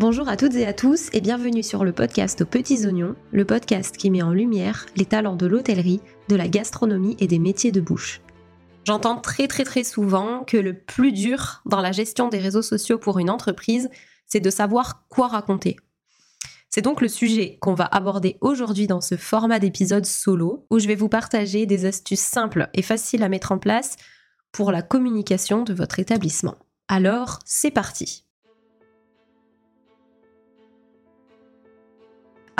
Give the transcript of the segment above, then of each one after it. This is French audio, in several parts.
Bonjour à toutes et à tous et bienvenue sur le podcast aux petits oignons, le podcast qui met en lumière les talents de l'hôtellerie, de la gastronomie et des métiers de bouche. J'entends très très très souvent que le plus dur dans la gestion des réseaux sociaux pour une entreprise, c'est de savoir quoi raconter. C'est donc le sujet qu'on va aborder aujourd'hui dans ce format d'épisode solo, où je vais vous partager des astuces simples et faciles à mettre en place pour la communication de votre établissement. Alors, c'est parti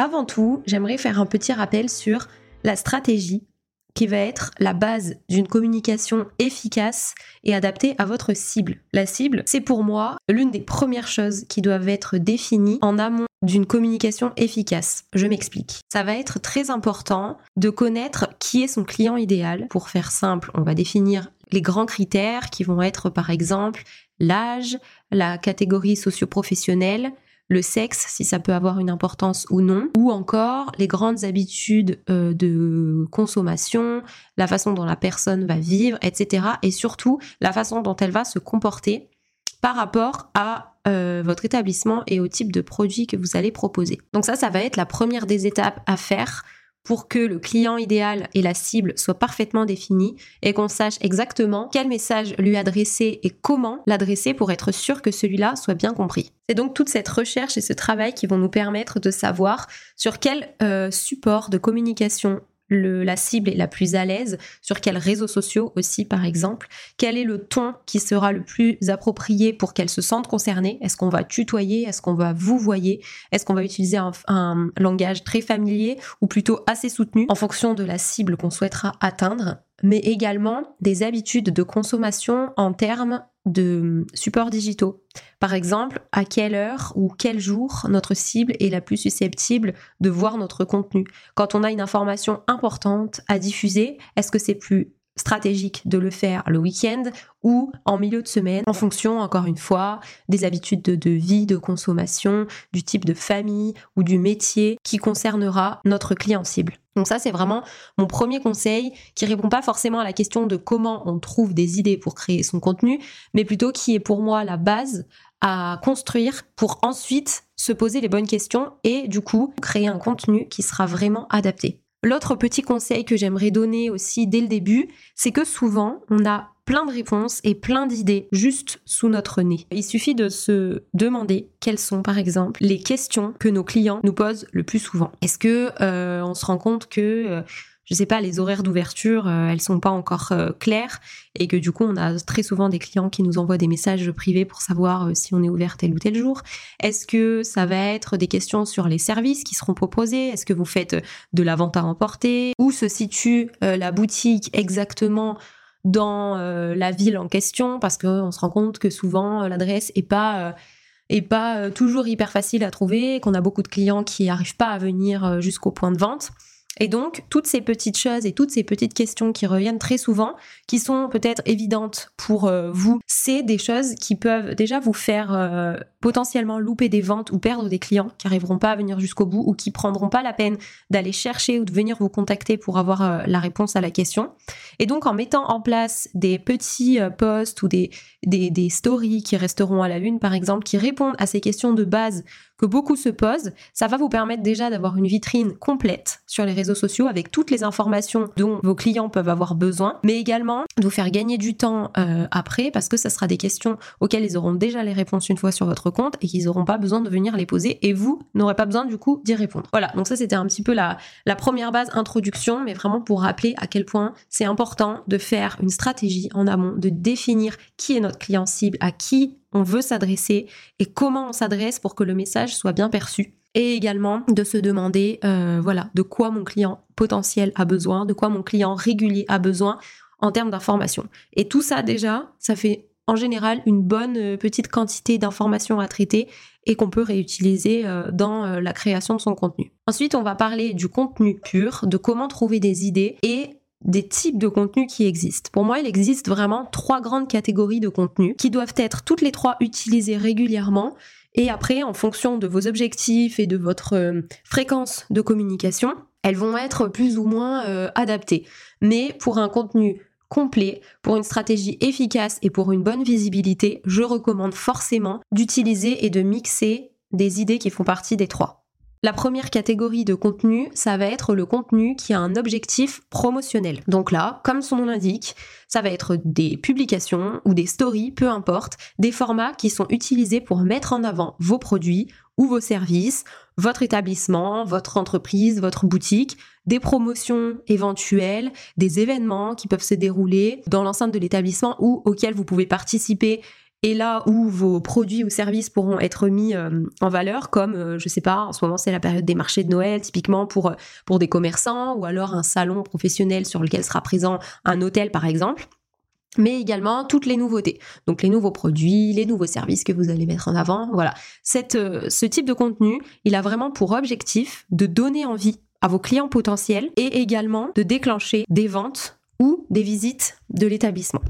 Avant tout, j'aimerais faire un petit rappel sur la stratégie qui va être la base d'une communication efficace et adaptée à votre cible. La cible, c'est pour moi l'une des premières choses qui doivent être définies en amont d'une communication efficace. Je m'explique. Ça va être très important de connaître qui est son client idéal. Pour faire simple, on va définir les grands critères qui vont être par exemple l'âge, la catégorie socio-professionnelle, le sexe, si ça peut avoir une importance ou non, ou encore les grandes habitudes euh, de consommation, la façon dont la personne va vivre, etc. Et surtout la façon dont elle va se comporter par rapport à euh, votre établissement et au type de produit que vous allez proposer. Donc ça, ça va être la première des étapes à faire pour que le client idéal et la cible soient parfaitement définis et qu'on sache exactement quel message lui adresser et comment l'adresser pour être sûr que celui-là soit bien compris. C'est donc toute cette recherche et ce travail qui vont nous permettre de savoir sur quel euh, support de communication la cible est la plus à l'aise, sur quels réseaux sociaux aussi par exemple, quel est le ton qui sera le plus approprié pour qu'elle se sente concernée, est-ce qu'on va tutoyer, est-ce qu'on va vous voyer, est-ce qu'on va utiliser un, un langage très familier ou plutôt assez soutenu en fonction de la cible qu'on souhaitera atteindre mais également des habitudes de consommation en termes de supports digitaux. Par exemple, à quelle heure ou quel jour notre cible est la plus susceptible de voir notre contenu? Quand on a une information importante à diffuser, est-ce que c'est plus stratégique de le faire le week-end ou en milieu de semaine, en fonction, encore une fois, des habitudes de, vie, de consommation, du type de famille ou du métier qui concernera notre client cible. Donc ça, c'est vraiment mon premier conseil qui répond pas forcément à la question de comment on trouve des idées pour créer son contenu, mais plutôt qui est pour moi la base à construire pour ensuite se poser les bonnes questions et du coup créer un contenu qui sera vraiment adapté. L'autre petit conseil que j'aimerais donner aussi dès le début, c'est que souvent on a plein de réponses et plein d'idées juste sous notre nez. Il suffit de se demander quelles sont par exemple les questions que nos clients nous posent le plus souvent. Est-ce que euh, on se rend compte que euh, je sais pas, les horaires d'ouverture, euh, elles sont pas encore euh, claires et que du coup, on a très souvent des clients qui nous envoient des messages privés pour savoir euh, si on est ouvert tel ou tel jour. Est-ce que ça va être des questions sur les services qui seront proposés? Est-ce que vous faites de la vente à emporter? Où se situe la boutique exactement dans la ville en question? Parce qu'on se rend compte que souvent, l'adresse est pas pas toujours hyper facile à trouver, qu'on a beaucoup de clients qui n'arrivent pas à venir jusqu'au point de vente. Et donc, toutes ces petites choses et toutes ces petites questions qui reviennent très souvent, qui sont peut-être évidentes pour euh, vous, c'est des choses qui peuvent déjà vous faire euh, potentiellement louper des ventes ou perdre des clients qui n'arriveront pas à venir jusqu'au bout ou qui prendront pas la peine d'aller chercher ou de venir vous contacter pour avoir euh, la réponse à la question. Et donc, en mettant en place des petits posts ou des, des, des stories qui resteront à la une, par exemple, qui répondent à ces questions de base que beaucoup se posent, ça va vous permettre déjà d'avoir une vitrine complète sur les réseaux sociaux avec toutes les informations dont vos clients peuvent avoir besoin, mais également de vous faire gagner du temps euh, après parce que ça sera des questions auxquelles ils auront déjà les réponses une fois sur votre compte et qu'ils n'auront pas besoin de venir les poser et vous n'aurez pas besoin du coup d'y répondre. Voilà, donc ça c'était un petit peu la, première base introduction, mais vraiment pour rappeler à quel point c'est important de faire une stratégie en amont, de définir qui est notre client cible, à qui on veut s'adresser et comment on s'adresse pour que le message soit bien perçu. Et également de se demander, euh, voilà, de quoi mon client potentiel a besoin, de quoi mon client régulier a besoin en termes d'informations. Et tout ça déjà, ça fait en général une bonne euh, petite quantité d'informations à traiter et qu'on peut réutiliser euh, dans la création de son contenu. Ensuite, on va parler du contenu pur, de comment trouver des idées et des types de contenus qui existent. Pour moi, il existe vraiment trois grandes catégories de contenus qui doivent être toutes les trois utilisées régulièrement et après, en fonction de vos objectifs et de votre euh, fréquence de communication, elles vont être plus ou moins euh, adaptées. Mais pour un contenu complet, pour une stratégie efficace et pour une bonne visibilité, je recommande forcément d'utiliser et de mixer des idées qui font partie des trois. La première catégorie de contenu, ça va être le contenu qui a un objectif promotionnel. Donc là, comme son nom l'indique, ça va être des publications ou des stories, peu importe, des formats qui sont utilisés pour mettre en avant vos produits ou vos services, votre établissement, votre entreprise, votre boutique, des promotions éventuelles, des événements qui peuvent se dérouler dans l'enceinte de l'établissement ou auxquels vous pouvez participer. Et là où vos produits ou services pourront être mis euh, en valeur, comme, euh, je sais pas, en ce moment c'est la période des marchés de Noël, typiquement pour, euh, pour des commerçants, ou alors un salon professionnel sur lequel sera présent un hôtel par exemple mais également toutes les nouveautés. Donc les nouveaux produits, les nouveaux services que vous allez mettre en avant. Voilà. Cette, ce type de contenu, il a vraiment pour objectif de donner envie à vos clients potentiels et également de déclencher des ventes ou des visites de l'établissement.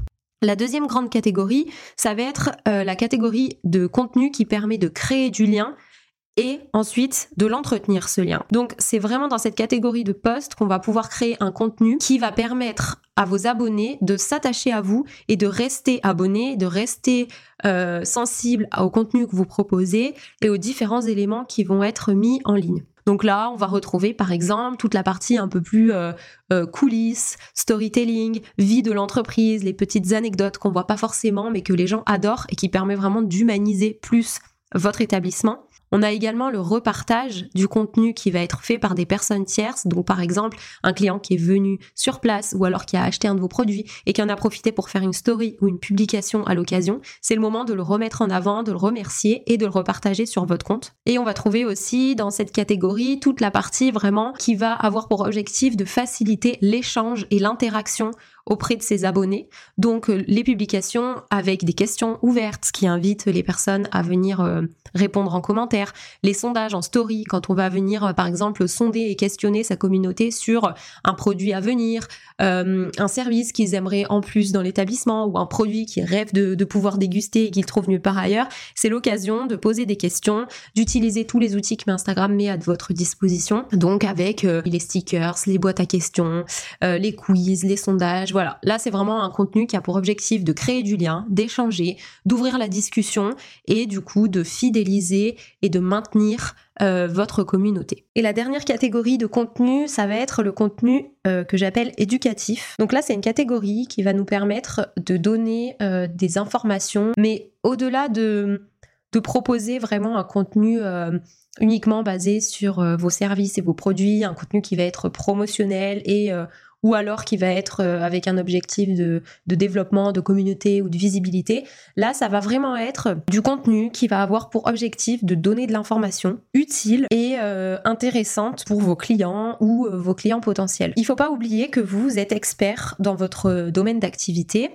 La deuxième grande catégorie, ça va être euh, la catégorie de contenu qui permet de créer du lien et ensuite de l'entretenir ce lien. Donc c'est vraiment dans cette catégorie de posts qu'on va pouvoir créer un contenu qui va permettre à vos abonnés de s'attacher à vous et de rester abonnés, de rester euh, sensibles au contenu que vous proposez et aux différents éléments qui vont être mis en ligne. Donc là, on va retrouver par exemple toute la partie un peu plus euh, euh, coulisses, storytelling, vie de l'entreprise, les petites anecdotes qu'on voit pas forcément mais que les gens adorent et qui permet vraiment d'humaniser plus votre établissement. On a également le repartage du contenu qui va être fait par des personnes tierces, donc par exemple un client qui est venu sur place ou alors qui a acheté un de vos produits et qui en a profité pour faire une story ou une publication à l'occasion. C'est le moment de le remettre en avant, de le remercier et de le repartager sur votre compte. Et on va trouver aussi dans cette catégorie toute la partie vraiment qui va avoir pour objectif de faciliter l'échange et l'interaction auprès de ses abonnés. Donc euh, les publications avec des questions ouvertes qui invitent les personnes à venir euh, répondre en commentaire, les sondages en story quand on va venir euh, par exemple sonder et questionner sa communauté sur un produit à venir, un service qu'ils aimeraient en plus dans l'établissement ou un produit qu'ils rêvent de, pouvoir déguster et qu'ils trouvent mieux par ailleurs. C'est l'occasion de poser des questions, d'utiliser tous les outils que Instagram met à votre disposition. Donc avec les stickers, les boîtes à questions, les quiz, les sondages voilà, là c'est vraiment un contenu qui a pour objectif de créer du lien, d'échanger, d'ouvrir la discussion et du coup de fidéliser et de maintenir euh, votre communauté. Et la dernière catégorie de contenu, ça va être le contenu euh, que j'appelle éducatif. Donc là, c'est une catégorie qui va nous permettre de donner euh, des informations, mais au-delà de, de proposer vraiment un contenu uniquement basé sur vos services et vos produits, un contenu qui va être promotionnel et ou alors qui va être euh, avec un objectif de, développement, de communauté ou de visibilité. Là, ça va vraiment être du contenu qui va avoir pour objectif de donner de l'information utile et euh, intéressante pour vos clients ou euh, vos clients potentiels. Il ne faut pas oublier que vous êtes expert dans votre domaine d'activité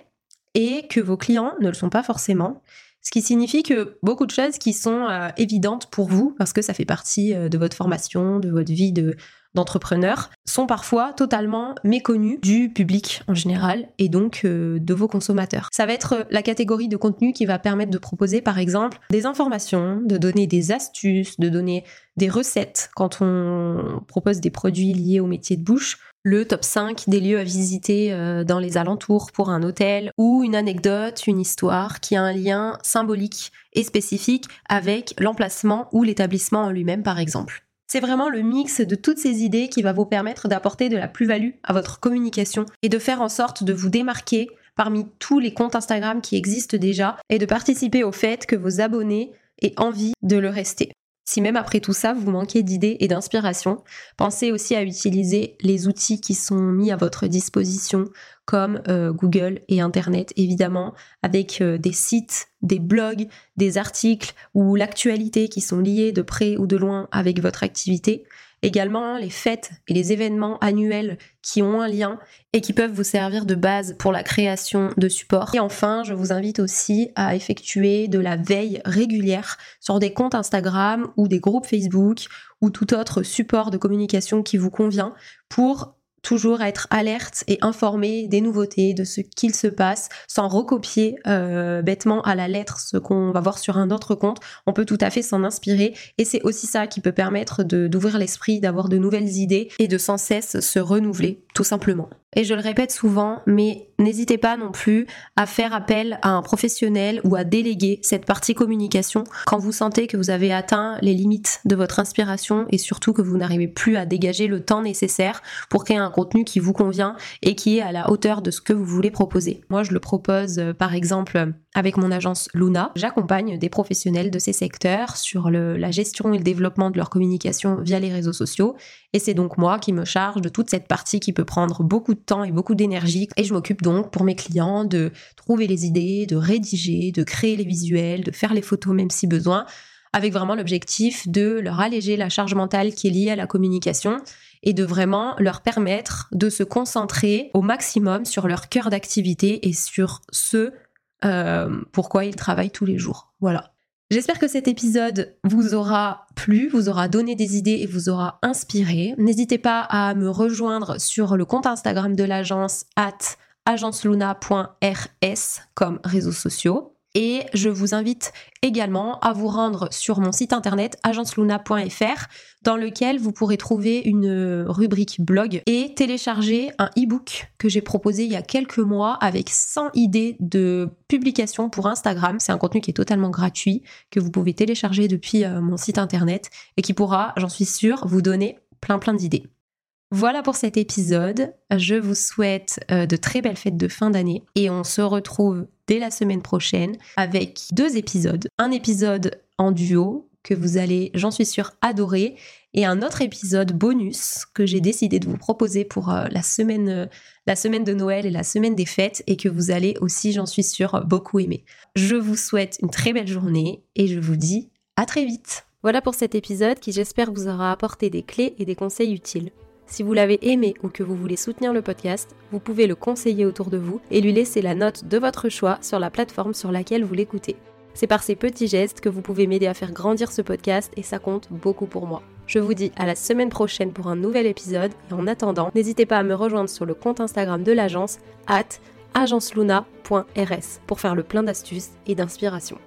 et que vos clients ne le sont pas forcément. Ce qui signifie que beaucoup de choses qui sont évidentes pour vous, parce que ça fait partie de votre formation, de votre vie de, d'entrepreneurs sont parfois totalement méconnus du public en général et donc euh, de vos consommateurs. Ça va être la catégorie de contenu qui va permettre de proposer par exemple des informations, de donner des astuces, de donner des recettes quand on propose des produits liés au métier de bouche, le top 5 des lieux à visiter euh, dans les alentours pour un hôtel ou une anecdote, une histoire qui a un lien symbolique et spécifique avec l'emplacement ou l'établissement en lui-même par exemple. C'est vraiment le mix de toutes ces idées qui va vous permettre d'apporter de la plus-value à votre communication et de faire en sorte de vous démarquer parmi tous les comptes Instagram qui existent déjà et de participer au fait que vos abonnés aient envie de le rester. Si même après tout ça, vous manquez d'idées et d'inspiration, pensez aussi à utiliser les outils qui sont mis à votre disposition, comme euh, Google et Internet, évidemment, avec euh, des sites, des blogs, des articles ou l'actualité qui sont liés de près ou de loin avec votre activité. Également les fêtes et les événements annuels qui ont un lien et qui peuvent vous servir de base pour la création de supports. Et enfin, je vous invite aussi à effectuer de la veille régulière sur des comptes Instagram ou des groupes Facebook ou tout autre support de communication qui vous convient pour toujours être alerte et informé des nouveautés, de ce qu'il se passe, sans recopier euh, bêtement à la lettre ce qu'on va voir sur un autre compte. On peut tout à fait s'en inspirer et c'est aussi ça qui peut permettre d'ouvrir l'esprit, d'avoir de nouvelles idées et de sans cesse se renouveler tout simplement. Et je le répète souvent, mais n'hésitez pas non plus à faire appel à un professionnel ou à déléguer cette partie communication quand vous sentez que vous avez atteint les limites de votre inspiration et surtout que vous n'arrivez plus à dégager le temps nécessaire pour créer un contenu qui vous convient et qui est à la hauteur de ce que vous voulez proposer. Moi, je le propose euh, par exemple avec mon agence Luna. J'accompagne des professionnels de ces secteurs sur la gestion et le développement de leur communication via les réseaux sociaux et c'est donc moi qui me charge de toute cette partie qui peut prendre beaucoup de temps et beaucoup d'énergie. Et je m'occupe donc pour mes clients de trouver les idées, de rédiger, de créer les visuels, de faire les photos même si besoin, avec vraiment l'objectif de leur alléger la charge mentale qui est liée à la communication et de vraiment leur permettre de se concentrer au maximum sur leur cœur d'activité et sur ce euh, pourquoi ils travaillent tous les jours. Voilà. J'espère que cet épisode vous aura plu, vous aura donné des idées et vous aura inspiré. N'hésitez pas à me rejoindre sur le compte Instagram de l'agence at agenceluna.rs comme réseaux sociaux. Et je vous invite également à vous rendre sur mon site internet agenceluna.fr dans lequel vous pourrez trouver une rubrique blog et télécharger un e-book que j'ai proposé il y a quelques mois avec 100 idées de publications pour Instagram. C'est un contenu qui est totalement gratuit que vous pouvez télécharger depuis euh, mon site internet et qui pourra, j'en suis sûre, vous donner plein plein d'idées. Voilà pour cet épisode. Je vous souhaite euh, de très belles fêtes de fin d'année et on se retrouve dès la semaine prochaine avec deux épisodes. Un épisode en duo que vous allez, j'en suis sûre, adorer et un autre épisode bonus que j'ai décidé de vous proposer pour euh, la semaine euh, la semaine de Noël et la semaine des fêtes et que vous allez aussi, j'en suis sûre, beaucoup aimer. Je vous souhaite une très belle journée et je vous dis à très vite. Voilà pour cet épisode qui j'espère vous aura apporté des clés et des conseils utiles. Si vous l'avez aimé ou que vous voulez soutenir le podcast, vous pouvez le conseiller autour de vous et lui laisser la note de votre choix sur la plateforme sur laquelle vous l'écoutez. C'est par ces petits gestes que vous pouvez m'aider à faire grandir ce podcast et ça compte beaucoup pour moi. Je vous dis à la semaine prochaine pour un nouvel épisode et en attendant, n'hésitez pas à me rejoindre sur le compte Instagram de l'agence at agenceluna.rs pour faire le plein d'astuces et d'inspiration.